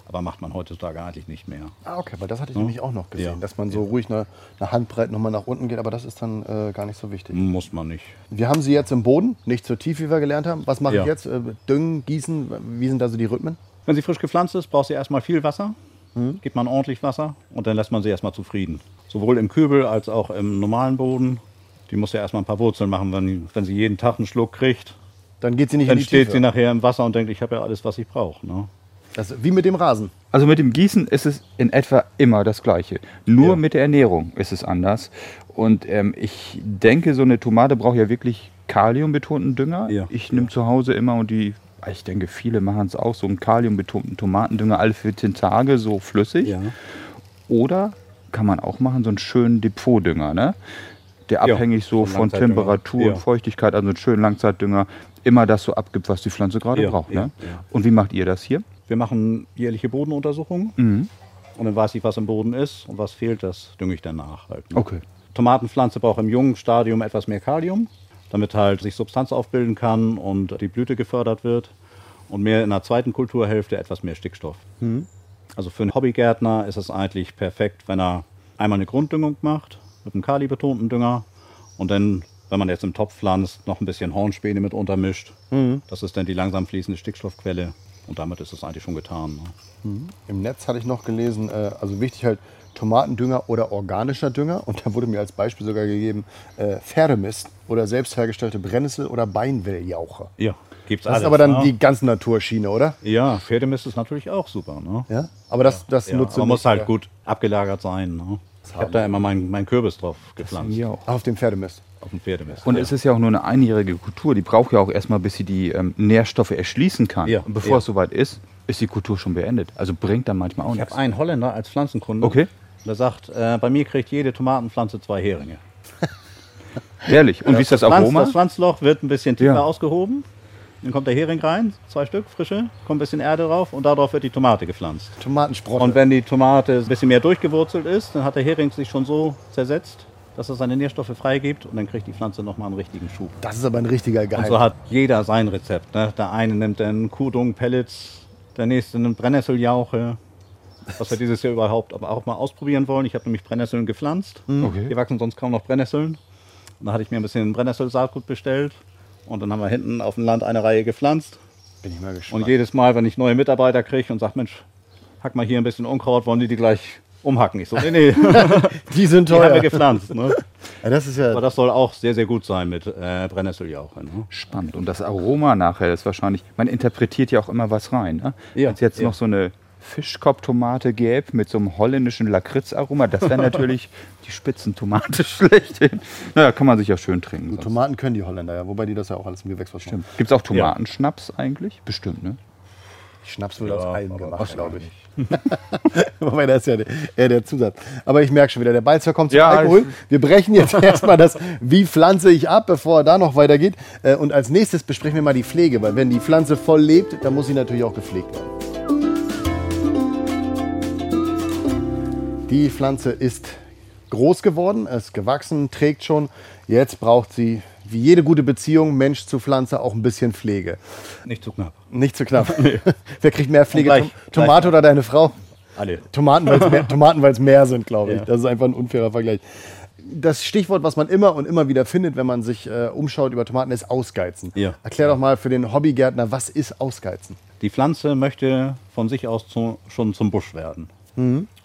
Aber macht man heutzutage eigentlich nicht mehr. Ah, okay, weil das hatte ich nämlich auch noch gesehen, Ja. dass man so ruhig eine, eine Handbreit nochmal nach unten geht, aber das ist dann äh, gar nicht so wichtig. Muss man nicht. Wir haben sie jetzt im Boden, nicht so tief, wie wir gelernt haben. Was mache Ja. ich jetzt? Äh, düngen, gießen? Wie sind da so die Rhythmen? Wenn sie frisch gepflanzt ist, braucht sie erstmal viel Wasser. Gibt man ordentlich Wasser und dann lässt man sie erstmal zufrieden. Sowohl im Kübel als auch im normalen Boden. Die muss ja erstmal ein paar Wurzeln machen. Wenn, wenn sie jeden Tag einen Schluck kriegt, Dann geht sie nicht dann in die steht Tiefe. sie nachher im Wasser und denkt, ich habe ja alles, was ich brauche. Ne? das, wie mit dem Rasen. Also mit dem Gießen ist es in etwa immer das Gleiche. Nur Ja. mit der Ernährung ist es anders. Und ähm, ich denke, so eine Tomate braucht ja wirklich kaliumbetonten Dünger. Ja. Ich nehme zu Hause immer und die, ich denke, viele machen es auch, so einen kaliumbetonten Tomatendünger alle 14 Tage, so flüssig. Oder kann man auch machen, so einen schönen Depotdünger, ne? Der Ja, abhängig so von. Temperatur Ja. und Feuchtigkeit, also einen schönen Langzeitdünger, immer das so abgibt, was die Pflanze gerade Ja, braucht. ja, Ne? ja. Und wie macht ihr das hier? Wir machen jährliche Bodenuntersuchungen Mhm. und dann weiß ich, was im Boden ist und was fehlt, das dünge ich danach. Halt, ne? Okay. Tomatenpflanze braucht im jungen Stadium etwas mehr Kalium, damit halt sich Substanz aufbilden kann und die Blüte gefördert wird. Und mehr in der zweiten Kulturhälfte etwas mehr Stickstoff. Also für einen Hobbygärtner ist es eigentlich perfekt, wenn er einmal eine Grunddüngung macht mit einem kalibetonten Dünger und dann, wenn man jetzt im Topf pflanzt, noch ein bisschen Hornspäne mit untermischt. Das ist dann die langsam fließende Stickstoffquelle und damit ist es eigentlich schon getan. Ne? Im Netz hatte ich noch gelesen, äh, also wichtig halt Tomatendünger oder organischer Dünger. Und da wurde mir als Beispiel sogar gegeben äh, Pferdemist oder selbst hergestellte Brennnessel oder Beinwelljauche. Ja, gibt's Das alles. ist aber dann ne? die ganz Naturschiene, oder? Ja, Pferdemist ist natürlich auch super. Ne? Ja. Aber das, das Ja, nutzt du aber muss halt oder? gut abgelagert sein. Ne? Ich habe da immer meinen mein Kürbis drauf gepflanzt. Hier auch. Auf dem Pferdemist. Auf dem Pferdemist. Und ja. es ist ja auch nur eine einjährige Kultur. Die braucht ja auch erstmal, bis sie die ähm, Nährstoffe erschließen kann. Ja, Und bevor ja. es soweit ist, ist die Kultur schon beendet. Also bringt dann manchmal auch ich nichts. habe einen Holländer als Pflanzenkunde. Okay. Der sagt, äh, bei mir kriegt jede Tomatenpflanze zwei Heringe. Ehrlich. Und wie ist das Pflanz- Aroma? Das Pflanzloch wird ein bisschen tiefer Ja. ausgehoben. Dann kommt der Hering rein, zwei Stück frische, kommt ein bisschen Erde drauf und darauf wird die Tomate gepflanzt. Tomatensprotte. Und wenn die Tomate ein bisschen mehr durchgewurzelt ist, dann hat der Hering sich schon so zersetzt, dass er seine Nährstoffe freigibt und dann kriegt die Pflanze nochmal einen richtigen Schub. das ist aber ein richtiger Und Geheimnis. so hat jeder sein Rezept. Ne? Der eine nimmt dann Kudung-Pellets, der nächste nimmt Brennnesseljauche. Was wir dieses Jahr überhaupt aber auch mal ausprobieren wollen. Ich habe nämlich Brennnesseln gepflanzt. Okay. Hier wachsen sonst kaum noch Brennnesseln. Und da hatte ich mir ein bisschen Brennnesselsaatgut bestellt. Und dann haben wir hinten auf dem Land eine Reihe gepflanzt. Bin ich mal gespannt. Und jedes Mal, wenn ich neue Mitarbeiter kriege und sage, Mensch, hack mal hier ein bisschen Unkraut, wollen die die gleich umhacken? Ich so, nee, nee, die sind die haben wir teuer. gepflanzt. Ne? Ja, das ist ja Aber das soll auch sehr, sehr gut sein mit äh, Brennnesseljauche. Ne? Spannend. Und das Aroma nachher ist wahrscheinlich, man interpretiert ja auch immer was rein. Ne? Ja, Wenn es jetzt ja. noch so eine Fischkopftomate gäbe mit so einem holländischen Lakritzaroma, das wäre natürlich die Spitzentomate schlechthin. Naja, kann man sich ja schön trinken. sonst. Tomaten können die Holländer ja, wobei die das ja auch alles im Gewächshaus machen. Gibt es auch Tomatenschnaps eigentlich? Bestimmt, ne? Schnaps wird Ja, aus aber gemacht, glaube ich. Wobei, das ist ja der, eher der Zusatz. Aber ich merke schon wieder, der Balzer kommt zum Ja, Alkohol. Wir brechen jetzt erstmal das, wie pflanze ich ab, bevor er da noch weitergeht. Äh, Und als nächstes besprechen wir mal die Pflege, weil wenn die Pflanze voll lebt, dann muss sie natürlich auch gepflegt werden. Die Pflanze ist groß geworden, ist gewachsen, trägt schon. Jetzt braucht sie, wie jede gute Beziehung, Mensch zu Pflanze, auch ein bisschen Pflege. Nicht zu knapp. Nicht zu knapp. Wer kriegt mehr Pflege? gleich- Tom- Tomate oder deine Frau? Alle. Tomaten, weil es mehr, Tomaten, mehr sind, glaube ich. Ja. Das ist einfach ein unfairer Vergleich. Das Stichwort, was man immer und immer wieder findet, wenn man sich äh, umschaut über Tomaten, ist Ausgeizen. Ja. Erklär doch mal für den Hobbygärtner, was ist Ausgeizen? Die Pflanze möchte von sich aus zu, schon zum Busch werden.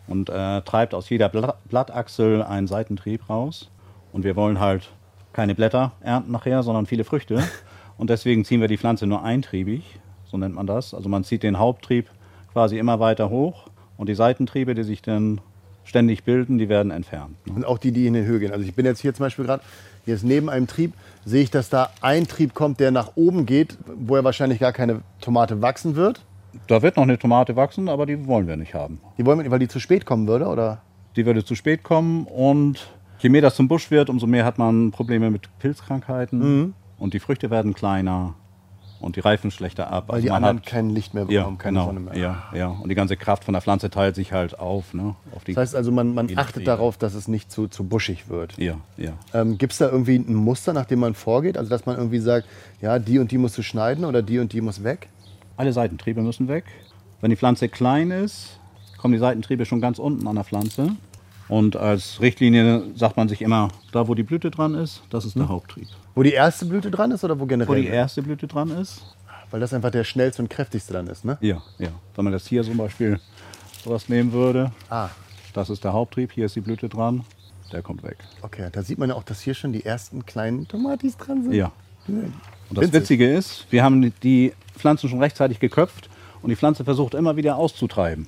Und äh, treibt aus jeder Bla Blattachsel einen Seitentrieb raus. Und wir wollen halt keine Blätter ernten nachher, sondern viele Früchte. Und deswegen ziehen wir die Pflanze nur eintriebig, so nennt man das. Also man zieht den Haupttrieb quasi immer weiter hoch und die Seitentriebe, die sich dann ständig bilden, die werden entfernt. ne? Und auch die, die in die Höhe gehen. Also ich bin jetzt hier zum Beispiel gerade, hier ist neben einem Trieb, sehe ich, dass da ein Trieb kommt, der nach oben geht, wo ja wahrscheinlich gar keine Tomate wachsen wird. Da wird noch eine Tomate wachsen, aber die wollen wir nicht haben. Die wollen wir, weil die zu spät kommen würde, oder? Die würde zu spät kommen und je mehr das zum Busch wird, umso mehr hat man Probleme mit Pilzkrankheiten und die Früchte werden kleiner und die reifen schlechter ab. Weil Also die man anderen hat- kein Licht mehr ja, bekommen, keine genau, Sonne mehr. ja, ja. Und die ganze Kraft von der Pflanze teilt sich halt auf. Ne, auf Das heißt also, man, man achtet darauf, dass es nicht zu, zu buschig wird. Ja, ja. Ähm, Gibt es da irgendwie ein Muster, nach dem man vorgeht? Also, dass man irgendwie sagt, ja, die und die musst du schneiden oder die und die muss weg? Alle Seitentriebe müssen weg. Wenn die Pflanze klein ist, kommen die Seitentriebe schon ganz unten an der Pflanze. Und als Richtlinie sagt man sich immer, da wo die Blüte dran ist, das ist der Haupttrieb. Wo die erste Blüte dran ist oder wo generell? Wo die erste Blüte dran ist, Weil das einfach der schnellste und kräftigste dann ist, ne? Ja, ja. Wenn man das hier zum Beispiel sowas nehmen würde, Ah, das ist der Haupttrieb, hier ist die Blüte dran, der kommt weg. okay. Da sieht man ja auch, dass hier schon die ersten kleinen Tomatis dran sind. Ja. Und das. Witzige ist, wir haben die Pflanzen schon rechtzeitig geköpft und die Pflanze versucht immer wieder auszutreiben.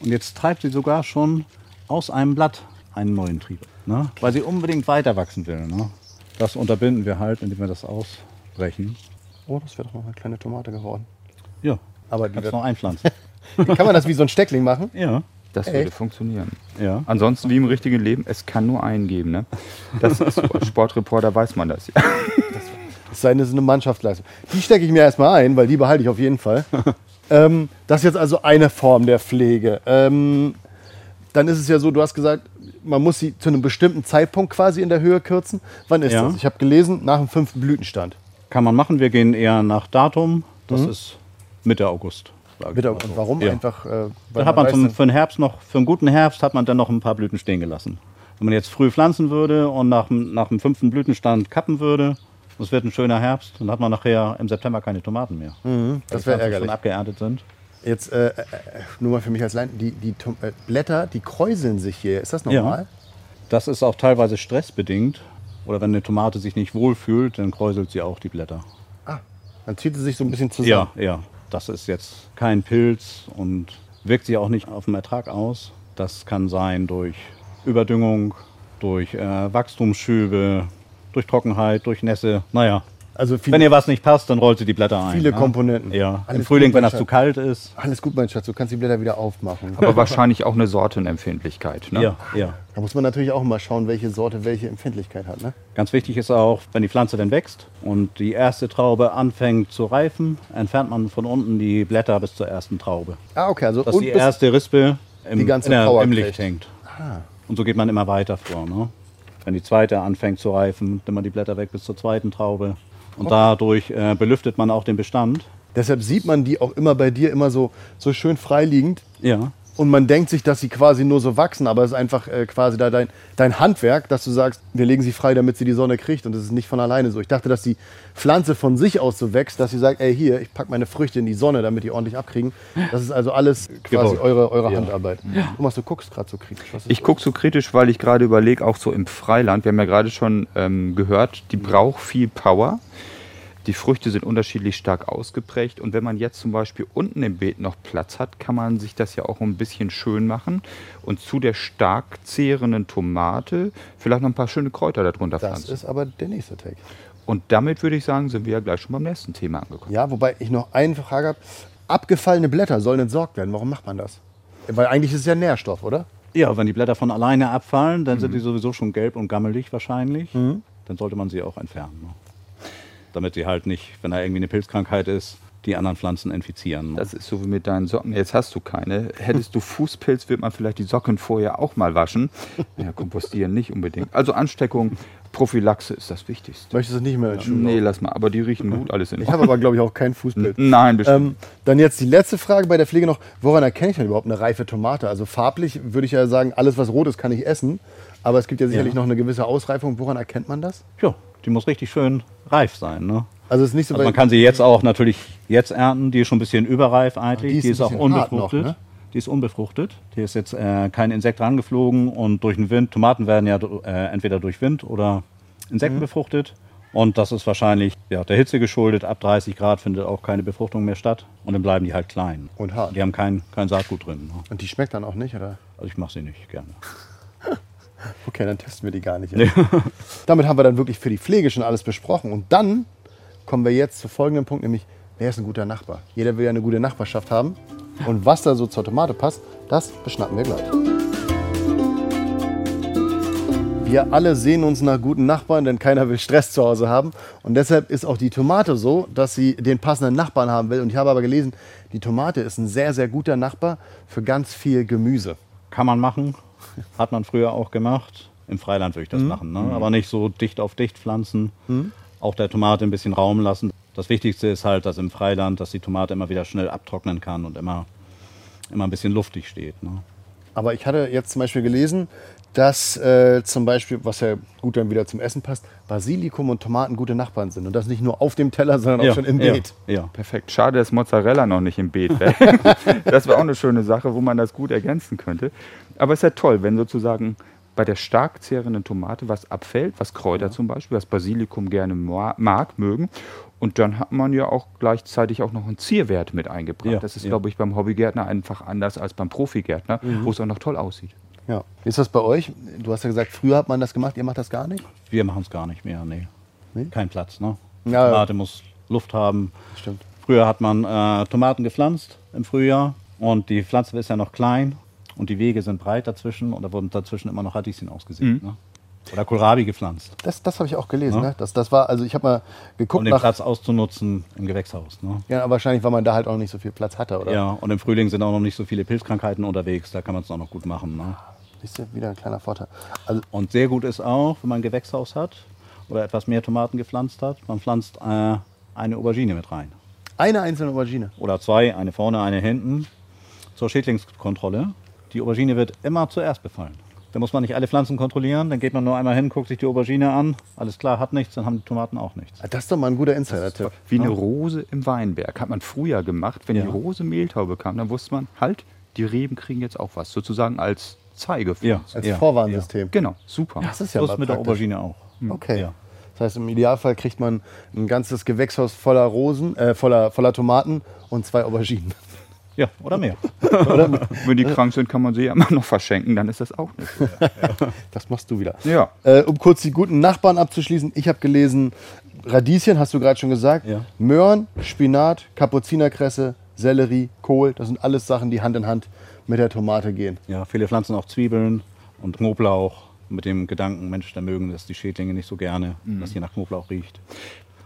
Und jetzt treibt sie sogar schon aus einem Blatt einen neuen Trieb, ne? weil sie unbedingt weiter wachsen will. Ne? Das unterbinden wir halt, indem wir das ausbrechen. Oh, das wäre doch noch eine kleine Tomate geworden. Ja, Aber die kannst wird- noch einpflanzen. Kann man das wie so ein Steckling machen? ja, Das Echt? würde funktionieren. ja. Ansonsten wie im richtigen Leben, es kann nur einen geben. Ne? Das ist so, als Sportreporter weiß man das ja. Es sei denn, es ist eine Mannschaftsleistung. Die stecke ich mir erstmal ein, weil die behalte ich auf jeden Fall. ähm, das ist jetzt also eine Form der Pflege. Ähm, dann ist es ja so, du hast gesagt, man muss sie zu einem bestimmten Zeitpunkt quasi in der Höhe kürzen. Wann ist Ja. das? Ich habe gelesen, nach dem fünften Blütenstand. Kann man machen. Wir gehen eher nach Datum. Das ist Mitte August. Bitte, mal und warum? Ja. Einfach, äh, weil Da hat man weiß, zum, für den Herbst noch, für einen guten Herbst hat man dann noch ein paar Blüten stehen gelassen. Wenn man jetzt früh pflanzen würde und nach, nach dem fünften Blütenstand kappen würde, das wird ein schöner Herbst, dann hat man nachher im September keine Tomaten mehr. das Weil die wäre Pflanzen schon ärgerlich. abgeerntet sind. Jetzt äh, äh, nur mal für mich als Lein, die, die Tom äh, Blätter, die kräuseln sich hier. Ist das normal? Das ist auch teilweise stressbedingt. Oder wenn eine Tomate sich nicht wohlfühlt, dann kräuselt sie auch die Blätter. Ah, dann zieht sie sich so ein bisschen zusammen. Ja, ja. Das ist jetzt kein Pilz und wirkt sich auch nicht auf den Ertrag aus. Das kann sein durch Überdüngung, durch äh, Wachstumsschübe, durch Trockenheit, durch Nässe. Naja, Also viel, wenn ihr was nicht passt, dann rollt sie die Blätter ein. Viele ne? Komponenten. Ja, Alles im Frühling, gut, wenn das zu kalt ist. alles gut, mein Schatz, du kannst die Blätter wieder aufmachen. Aber wahrscheinlich auch eine Sortenempfindlichkeit. Ne? Ja, ja. Da muss man natürlich auch mal schauen, welche Sorte welche Empfindlichkeit hat. Ne? Ganz wichtig ist auch, wenn die Pflanze dann wächst und die erste Traube anfängt zu reifen, entfernt man von unten die Blätter bis zur ersten Traube. Ah, okay, also Dass und die erste Rispe im, die ganze in der, im. Licht hängt. Und so geht man immer weiter vor. Ne? Wenn die zweite anfängt zu reifen, nimmt man die Blätter weg bis zur zweiten Traube. Und dadurch äh, belüftet man auch den Bestand. Deshalb sieht man die auch immer bei dir immer so, so schön freiliegend. Ja. Und man denkt sich, dass sie quasi nur so wachsen, aber es ist einfach äh, quasi da dein, dein Handwerk, dass du sagst, wir legen sie frei, damit sie die Sonne kriegt. Und das ist nicht von alleine so. Ich dachte, dass die Pflanze von sich aus so wächst, dass sie sagt, ey, hier, ich packe meine Früchte in die Sonne, damit die ordentlich abkriegen. Das ist also alles quasi Gewollt. eure, eure Ja. Handarbeit. Thomas, du guckst gerade so kritisch. Ich gucke so kritisch, weil ich gerade überlege, auch so im Freiland, wir haben ja gerade schon ähm, gehört, die braucht viel Power. Die Früchte sind unterschiedlich stark ausgeprägt und wenn man jetzt zum Beispiel unten im Beet noch Platz hat, kann man sich das ja auch ein bisschen schön machen und zu der stark zehrenden Tomate vielleicht noch ein paar schöne Kräuter darunter Das pflanzen. ist aber der nächste Take. Und damit würde ich sagen, sind wir ja gleich schon beim nächsten Thema angekommen. Ja, wobei ich noch eine Frage habe. Abgefallene Blätter sollen entsorgt werden. Warum macht man das? Weil eigentlich ist es ja Nährstoff, oder? Ja, wenn die Blätter von alleine abfallen, dann Mhm. sind die sowieso schon gelb und gammelig wahrscheinlich. Dann sollte man sie auch entfernen. Damit sie halt nicht, wenn da irgendwie eine Pilzkrankheit ist, die anderen Pflanzen infizieren. Das ist so wie mit deinen Socken. Jetzt hast du keine. Hättest du Fußpilz, wird man vielleicht die Socken vorher auch mal waschen. Ja, kompostieren nicht unbedingt. Also Ansteckung, Prophylaxe ist das Wichtigste. Möchtest du nicht mehr in Schuh Nee, lass mal. Aber die riechen gut, alles in Ich habe aber, glaube ich, auch keinen Fußbild. Nein, bestimmt. Ähm, dann jetzt die letzte Frage bei der Pflege noch. Woran erkenne ich denn überhaupt eine reife Tomate? Also farblich würde ich ja sagen, alles was rot ist, kann ich essen. Aber es gibt ja sicherlich Ja. noch eine gewisse Ausreifung. Woran erkennt man das? Ja, die muss richtig schön reif sein. Ne? Also es ist nicht so Also man kann sie jetzt auch natürlich jetzt ernten. Die ist schon ein bisschen überreif eigentlich. die ist die ist auch hart noch, unbefruchtet. ne? Die ist unbefruchtet. Die ist jetzt äh, kein Insekt rangeflogen und durch den Wind. Tomaten werden ja äh, entweder durch Wind oder Insekten Mhm. befruchtet. Und das ist wahrscheinlich ja, der Hitze geschuldet. Ab 30 Grad findet auch keine Befruchtung mehr statt. Und dann bleiben die halt klein. Und hart. Die haben kein, kein Saatgut drin. Ne? Und die schmeckt dann auch nicht, oder? Also ich mache sie nicht gerne. Okay, dann testen wir die gar nicht. Damit haben wir dann wirklich für die Pflege schon alles besprochen. Und dann kommen wir jetzt zu folgendem Punkt, nämlich, wer ist ein guter Nachbar? Jeder will ja eine gute Nachbarschaft haben. Und was da so zur Tomate passt, das beschnappen wir gleich. Wir alle sehen uns nach guten Nachbarn, denn keiner will Stress zu Hause haben. Und deshalb ist auch die Tomate so, dass sie den passenden Nachbarn haben will. Und ich habe aber gelesen, die Tomate ist ein sehr, sehr guter Nachbar für ganz viel Gemüse. Kann man machen. Hat man früher auch gemacht. Im Freiland würde ich das machen. Ne? Aber nicht so dicht auf dicht pflanzen. Auch der Tomate ein bisschen Raum lassen. Das Wichtigste ist halt, dass im Freiland, dass die Tomate immer wieder schnell abtrocknen kann und immer, immer ein bisschen luftig steht. Ne? Aber ich hatte jetzt zum Beispiel gelesen, dass äh, zum Beispiel, was ja gut dann wieder zum Essen passt, Basilikum und Tomaten gute Nachbarn sind. Und das nicht nur auf dem Teller, sondern auch schon im ja, Beet. Ja. Perfekt. Schade, dass Mozzarella noch nicht im Beet wäre. das wäre auch eine schöne Sache, wo man das gut ergänzen könnte. Aber es ist ja toll, wenn sozusagen bei der stark zehrenden Tomate was abfällt, was Kräuter zum Beispiel, was Basilikum gerne ma- mag, mögen. Und dann hat man ja auch gleichzeitig auch noch einen Zierwert mit eingebracht. Ja, das ist, ja. glaube ich, beim Hobbygärtner einfach anders als beim Profigärtner, wo es auch noch toll aussieht. Ja. Wie ist das bei euch? Du hast ja gesagt, früher hat man das gemacht, ihr macht das gar nicht? Wir machen es gar nicht mehr. Nee. Nee? Kein Platz. Ne? Ja. Tomate muss Luft haben. Stimmt. Früher hat man äh, Tomaten gepflanzt im Frühjahr und die Pflanze ist ja noch klein und die Wege sind breit dazwischen und da wurden dazwischen immer noch Radieschen ausgesät. Ne? Oder Kohlrabi gepflanzt, Das, das habe ich auch gelesen. Ja. Ne? Das, das war, also ich habe mal um geguckt den nach. Platz auszunutzen im Gewächshaus. Ne? Ja, wahrscheinlich, weil man da halt auch nicht so viel Platz hatte, oder? Ja, und im Frühling sind auch noch nicht so viele Pilzkrankheiten unterwegs, da kann man es auch noch gut machen. Ne? Siehst du, wieder ein kleiner Vorteil. Also, Und sehr gut ist auch, wenn man ein Gewächshaus hat oder etwas mehr Tomaten gepflanzt hat, man pflanzt äh, eine Aubergine mit rein. eine einzelne Aubergine. Oder zwei, eine vorne, eine hinten, zur Schädlingskontrolle. Die Aubergine wird immer zuerst befallen. Da muss man nicht alle Pflanzen kontrollieren, dann geht man nur einmal hin, guckt sich die Aubergine an, alles klar, hat nichts, dann haben die Tomaten auch nichts. Ah, Das ist doch mal ein guter Insider-Tipp. Wie eine Rose im Weinberg. Hat man früher gemacht. Wenn Ja. die Rose Mehltaube kam, dann wusste man, halt, die Reben kriegen jetzt auch was. Sozusagen als Zeige. für Ja. Als Ja, Vorwarnsystem. Genau, super. Das ist ja so ist mit der praktisch. Aubergine auch. Okay. Ja. Das heißt, im Idealfall kriegt man ein ganzes Gewächshaus voller Rosen, äh, voller, voller Tomaten und zwei Auberginen. Ja, oder mehr. Wenn die krank sind, kann man sie ja immer noch verschenken, dann ist das auch nicht so. Das machst du wieder. Ja. Äh, um kurz die guten Nachbarn abzuschließen, ich habe gelesen, Radieschen, hast du gerade schon gesagt, Ja. Möhren, Spinat, Kapuzinerkresse, Sellerie, Kohl, das sind alles Sachen, die Hand in Hand mit der Tomate gehen. Ja, viele pflanzen auch Zwiebeln und Knoblauch mit dem Gedanken, Mensch, da mögen das die Schädlinge nicht so gerne, dass hier nach Knoblauch riecht.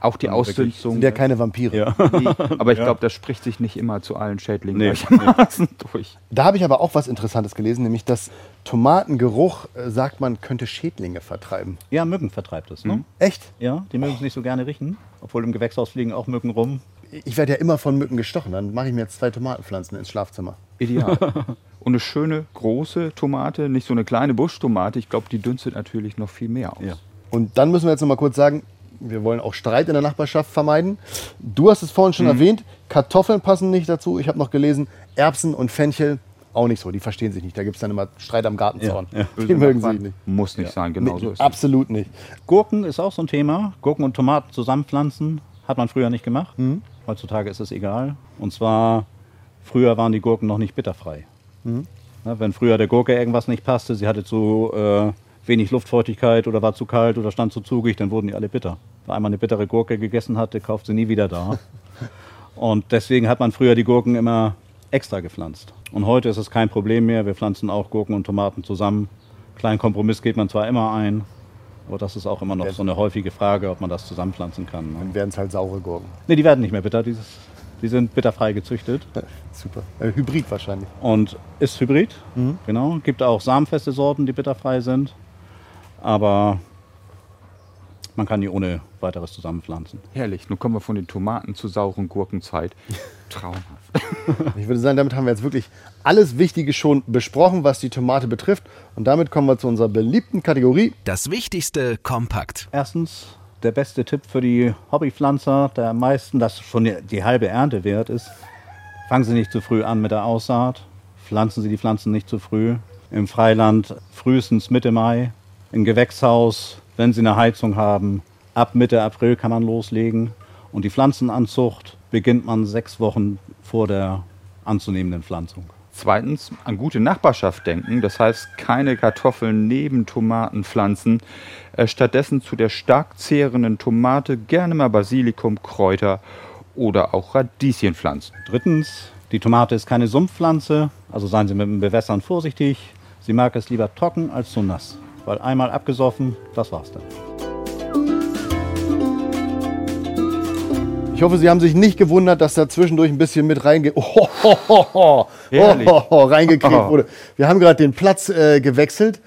Auch die Ausdünstung. Sind ja keine Vampire. Nee, aber ich glaube, das spricht sich nicht immer zu allen Schädlingen Nee. gleichermaßen durch. Da habe ich aber auch was Interessantes gelesen, nämlich dass Tomatengeruch, äh, sagt man, könnte Schädlinge vertreiben. Ja, Mücken vertreibt es. Ne? Echt? Ja, die mögen es nicht so gerne riechen, obwohl im Gewächshaus fliegen auch Mücken rum. Ich werde ja immer von Mücken gestochen. Dann mache ich mir jetzt zwei Tomatenpflanzen ins Schlafzimmer. Ideal. Und eine schöne große Tomate, nicht so eine kleine Buschtomate. Ich glaube, die dünstet natürlich noch viel mehr aus. Ja. Und dann müssen wir jetzt noch mal kurz sagen, wir wollen auch Streit in der Nachbarschaft vermeiden. Du hast es vorhin schon erwähnt, Kartoffeln passen nicht dazu. Ich habe noch gelesen, Erbsen und Fenchel auch nicht so. Die verstehen sich nicht. Da gibt es dann immer Streit am Gartenzaun. Ja, ja. Die mögen sich nicht. Muss nicht sein, genau so Nee, ist es. absolut nicht. Gurken ist auch so ein Thema. Gurken und Tomaten zusammenpflanzen Hat man früher nicht gemacht. Heutzutage ist es egal. Und zwar, früher waren die Gurken noch nicht bitterfrei. Na, wenn früher der Gurke irgendwas nicht passte, sie hatte zu äh, wenig Luftfeuchtigkeit oder war zu kalt oder stand zu zugig, dann wurden die alle bitter. Wer einmal eine bittere Gurke gegessen hatte, kauft sie nie wieder da. Und deswegen hat man früher die Gurken immer extra gepflanzt. Und heute ist es kein Problem mehr. Wir pflanzen auch Gurken und Tomaten zusammen. Kleinen Kompromiss geht man zwar immer ein, aber das ist auch immer noch so eine häufige Frage, ob man das zusammenpflanzen kann. Ne? Dann werden es halt saure Gurken. Nee, die werden nicht mehr bitter. Dieses, die sind bitterfrei gezüchtet. Super. Äh, Hybrid wahrscheinlich. Und ist Hybrid, genau. Gibt auch samenfeste Sorten, die bitterfrei sind. Aber man kann die ohne weiteres zusammenpflanzen. Herrlich. Nun kommen wir von den Tomaten zur sauren Gurkenzeit. Traumhaft. Ich würde sagen, damit haben wir jetzt wirklich alles Wichtige schon besprochen, was die Tomate betrifft. Und damit kommen wir zu unserer beliebten Kategorie. Das Wichtigste kompakt. Erstens, der beste Tipp für die Hobbypflanzer, der am meisten, das schon die, die halbe Ernte wert ist, fangen Sie nicht zu früh an mit der Aussaat, pflanzen Sie die Pflanzen nicht zu früh. Im Freiland frühestens Mitte Mai, im Gewächshaus, wenn Sie eine Heizung haben, ab Mitte April kann man loslegen. Und die Pflanzenanzucht beginnt man sechs Wochen vor der anzunehmenden Pflanzung. Zweitens, an gute Nachbarschaft denken. Das heißt, keine Kartoffeln neben Tomaten pflanzen. Äh, stattdessen zu der stark zehrenden Tomate gerne mal Basilikum, Kräuter oder auch Radieschen pflanzen. Drittens, die Tomate ist keine Sumpfpflanze, also seien Sie mit dem Bewässern vorsichtig. Sie mag es lieber trocken als zu nass, weil einmal abgesoffen, das war's dann. Ich hoffe, Sie haben sich nicht gewundert, dass da zwischendurch ein bisschen mit reinge oh, oh, oh, oh, oh, oh, reingekriegt wurde. Wir haben gerade den Platz äh, gewechselt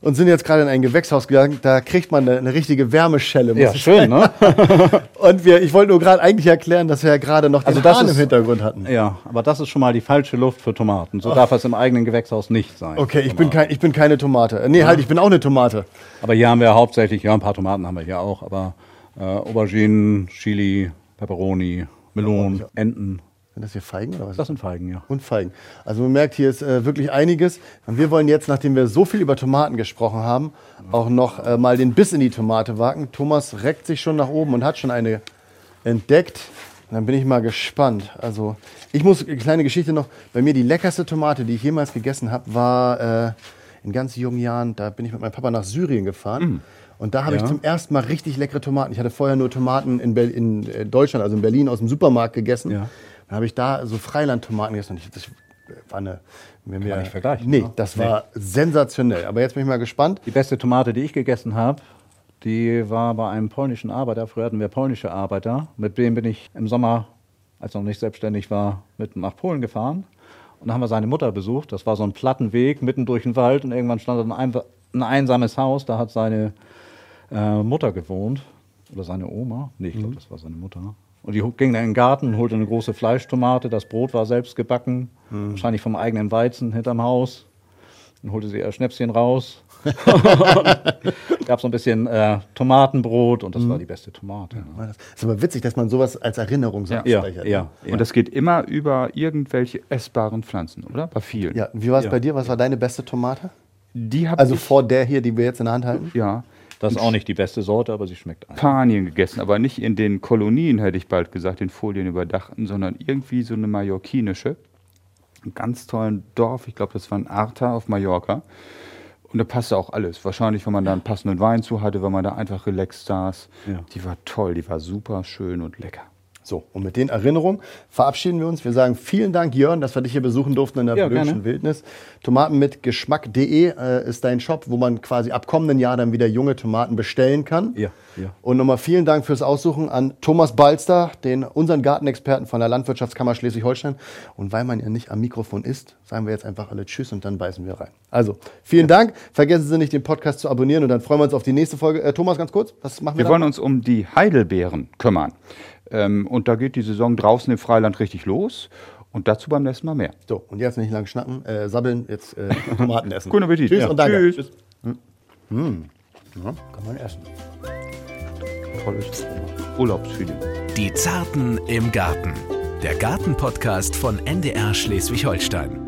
und sind jetzt gerade in ein Gewächshaus gegangen. Da kriegt man eine, eine richtige Wärmeschelle. ich schön, ne? Und wir, ich wollte nur gerade eigentlich erklären, dass wir ja gerade noch den Also das Hahn im ist- Hintergrund hatten. Ja, aber das ist schon mal die falsche Luft für Tomaten. So darf es im eigenen Gewächshaus nicht sein. Okay, ich bin, kein, ich bin keine Tomate. Nee, halt, ich bin auch eine Tomate. Aber hier haben wir hauptsächlich, ja, ein paar Tomaten haben wir hier auch, aber äh, Auberginen, Chili, Peperoni, Melonen, Enten. Sind das hier Feigen oder was? Das sind Feigen, ja. und Feigen. Also man merkt, hier ist äh, wirklich einiges. Und wir wollen jetzt, nachdem wir so viel über Tomaten gesprochen haben, auch noch äh, mal den Biss in die Tomate wagen. Thomas reckt sich schon nach oben und hat schon eine entdeckt. Und dann bin ich mal gespannt. Also ich muss, eine kleine Geschichte noch, bei mir die leckerste Tomate, die ich jemals gegessen habe, war äh, in ganz jungen Jahren, da bin ich mit meinem Papa nach Syrien gefahren. Und da habe ich Ja. zum ersten Mal richtig leckere Tomaten. Ich hatte vorher nur Tomaten in, in äh, Deutschland, also in Berlin, aus dem Supermarkt gegessen. Ja. Dann habe ich da so Freilandtomaten gegessen. Und ich, das war eine. Kann man nicht vergleichen, Nee, ne? das war sensationell. Aber jetzt bin ich mal gespannt. Die beste Tomate, die ich gegessen habe, die war bei einem polnischen Arbeiter. Früher hatten wir polnische Arbeiter. Mit dem bin ich im Sommer, als er noch nicht selbstständig war, mit nach Polen gefahren. Und da haben wir seine Mutter besucht. Das war so ein Plattenweg mitten durch den Wald. Und irgendwann stand da ein, ein einsames Haus. Da hat seine äh, Mutter gewohnt. Oder seine Oma. Nee, ich glaube, das war seine Mutter. Und die ging dann in den Garten, holte eine große Fleischtomate. Das Brot war selbst gebacken. Wahrscheinlich vom eigenen Weizen hinterm Haus. Dann holte sie ihr Schnäpschen raus. Gab so ein bisschen äh, Tomatenbrot und das war die beste Tomate. Ne? Das ist aber witzig, dass man sowas als Erinnerung so Ja, ne? ja, ja. Und das geht immer über irgendwelche essbaren Pflanzen, oder? Bei vielen. ja. Wie war es Ja. bei dir? Was war deine beste Tomate? Die habe Also ich, vor der hier, die wir jetzt in der Hand halten? ja, Das ist auch nicht die beste Sorte, aber sie schmeckt einfach. Spanien gegessen, aber nicht in den Kolonien, hätte ich bald gesagt, den Folien überdachten, sondern irgendwie so eine mallorquinische. Einen ganz tollen Dorf, ich glaube, das war ein Arta auf Mallorca. Und da passte auch alles. Wahrscheinlich, wenn man da einen passenden Wein zu hatte, wenn man da einfach relaxed saß. Ja. Die war toll, die war super schön und lecker. So, und mit den Erinnerungen verabschieden wir uns. Wir sagen vielen Dank, Jörn, dass wir dich hier besuchen durften in der Ja, Blödschen gerne. Wildnis. Tomaten mit Geschmack.de äh, ist dein Shop, wo man quasi ab kommenden Jahr dann wieder junge Tomaten bestellen kann. Ja, ja. Und nochmal vielen Dank fürs Aussuchen an Thomas Balster, den unseren Gartenexperten von der Landwirtschaftskammer Schleswig-Holstein. Und weil man ja nicht am Mikrofon ist, sagen wir jetzt einfach alle Tschüss und dann beißen wir rein. Also, vielen Dank. Vergessen Sie nicht, den Podcast zu abonnieren und dann freuen wir uns auf die nächste Folge. Äh, Thomas, ganz kurz, was machen wir, Wir da? wollen uns um die Heidelbeeren kümmern. Ähm, und da geht die Saison draußen im Freiland richtig los. Und dazu beim nächsten Mal mehr. So, und jetzt nicht lang schnappen, äh, sabbeln, jetzt äh, Tomaten essen. Guten Appetit. Tschüss Ja. und danke. Tschüss. Ja, kann man essen. Tolles Urlaubsfeeling. Die Zarten im Garten. Der Gartenpodcast von NDR Schleswig-Holstein.